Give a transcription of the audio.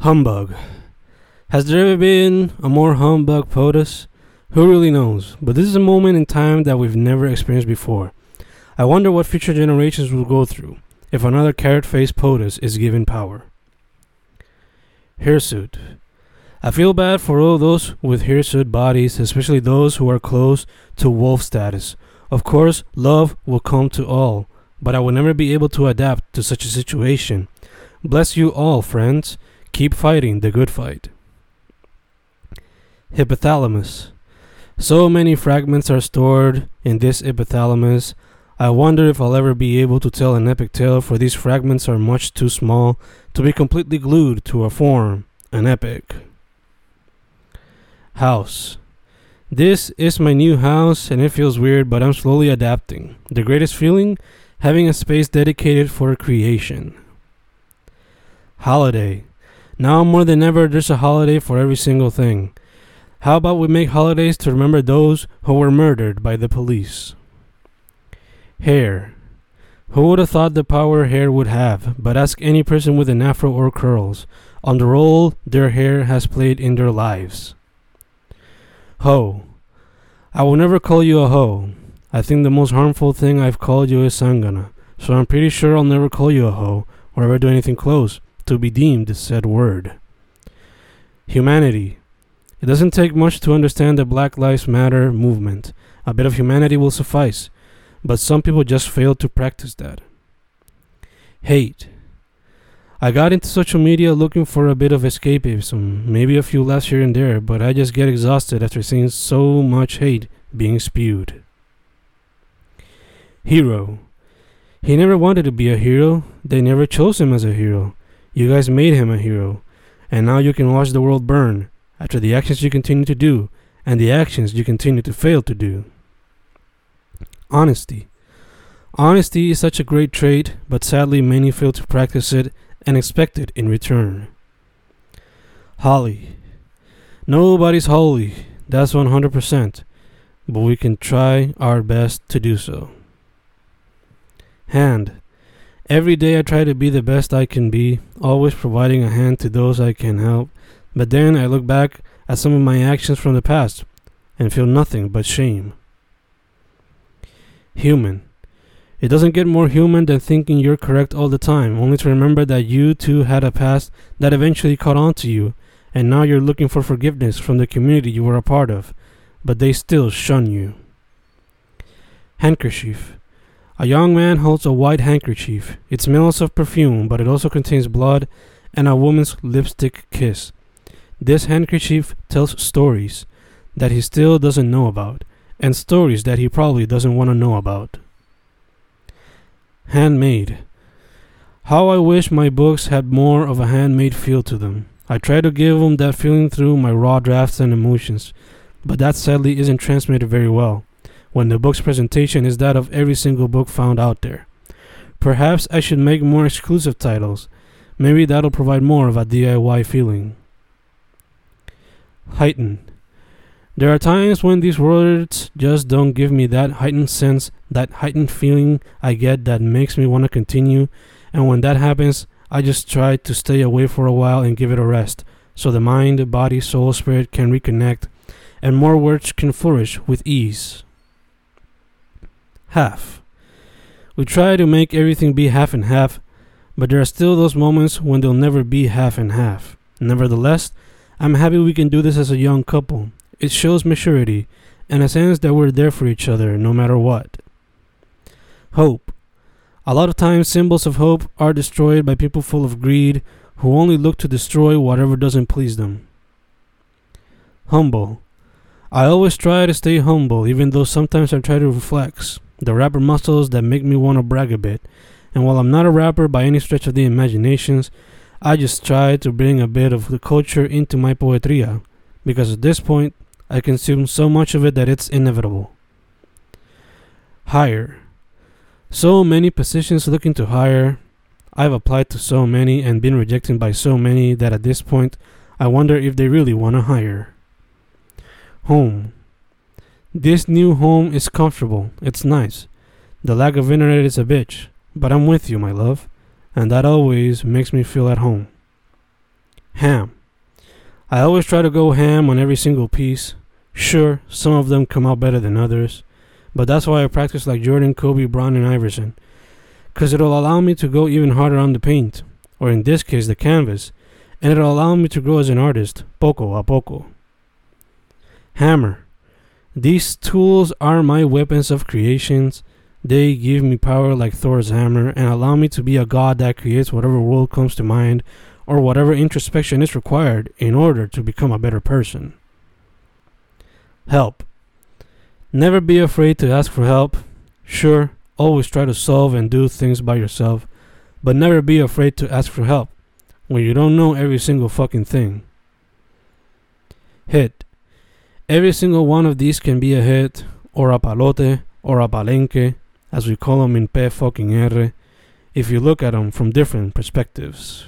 Humbug. Has there ever been a more humbug POTUS? Who really knows? But this is a moment in time that we've never experienced before. I wonder what future generations will go through if another carrot faced POTUS is given power. Hirsute. I feel bad for all those with hirsute bodies, especially those who are close to wolf status. Of course, love will come to all, but I will never be able to adapt to such a situation. Bless you all, friends. Keep fighting the good fight. Hypothalamus. So many fragments are stored in this hypothalamus. I wonder if I'll ever be able to tell an epic tale, for these fragments are much too small to be completely glued to a form, an epic. House. This is my new house, and it feels weird, but I'm slowly adapting. The greatest feeling? Having a space dedicated for creation. Holiday. Now more than ever, there's a holiday for every single thing. How about we make holidays to remember those who were murdered by the police? Hair. Who would have thought the power hair would have? But ask any person with an afro or curls on the role their hair has played in their lives. Ho. I will never call you a hoe. I think the most harmful thing I've called you is sangana, so I'm pretty sure I'll never call you a hoe or ever do anything close to be deemed said word. Humanity. It doesn't take much to understand the Black Lives Matter movement. A bit of humanity will suffice, but some people just fail to practice that. Hate. I got into social media looking for a bit of escapism, maybe a few laughs here and there, but I just get exhausted after seeing so much hate being spewed. Hero. He never wanted to be a hero. They never chose him as a hero. You guys made him a hero. And now you can watch the world burn after the actions you continue to do and the actions you continue to fail to do. Honesty. Honesty is such a great trait, but sadly many fail to practice it and expect it in return. Holly. Nobody's holy, that's 100%, but we can try our best to do so. Hand. Every day I try to be the best I can be, always providing a hand to those I can help, but then I look back at some of my actions from the past and feel nothing but shame. Human. It doesn't get more human than thinking you're correct all the time, only to remember that you too had a past that eventually caught on to you, and now you're looking for forgiveness from the community you were a part of, but they still shun you. Handkerchief. A young man holds a white handkerchief. It smells of perfume, but it also contains blood and a woman's lipstick kiss. This handkerchief tells stories that he still doesn't know about, and stories that he probably doesn't want to know about. Handmade. How I wish my books had more of a handmade feel to them. I try to give them that feeling through my raw drafts and emotions, but that sadly isn't transmitted very well when the book's presentation is that of every single book found out there. Perhaps I should make more exclusive titles. Maybe that'll provide more of a DIY feeling. Heighten. There are times when these words just don't give me that heightened sense, that heightened feeling I get that makes me want to continue, and when that happens, I just try to stay away for a while and give it a rest, so the mind, body, soul, spirit can reconnect, and more words can flourish with ease. Half. We try to make everything be half and half, but there are still those moments when they'll never be half and half. Nevertheless, I'm happy we can do this as a young couple, it shows maturity and a sense that we're there for each other no matter what. Hope. A lot of times, symbols of hope are destroyed by people full of greed who only look to destroy whatever doesn't please them. Humble. I always try to stay humble, even though sometimes I try to flex the rapper muscles that make me want to brag a bit. And while I'm not a rapper by any stretch of the imaginations, I just try to bring a bit of the culture into my poetria, because at this point, I consume so much of it that it's inevitable. Hire. So many positions looking to hire. I've applied to so many and been rejected by so many that at this point, I wonder if they really want to hire. Home. This new home is comfortable. It's nice. The lack of internet is a bitch, but I'm with you, my love, and that always makes me feel at home. Ham. I always try to go ham on every single piece. Sure, some of them come out better than others, but that's why I practice like Jordan, Kobe, Bron, and Iverson. Because it'll allow me to go even harder on the paint, or in this case, the canvas, and it'll allow me to grow as an artist, poco a poco. Hammer. These tools are my weapons of creations. They give me power like Thor's hammer and allow me to be a god that creates whatever world comes to mind or whatever introspection is required in order to become a better person. Help. Never be afraid to ask for help. Sure, always try to solve and do things by yourself, but never be afraid to ask for help when you don't know every single fucking thing. Hit. Every single one of these can be a hit, or a palote, or a palenque, as we call them in P fucking R, if you look at them from different perspectives.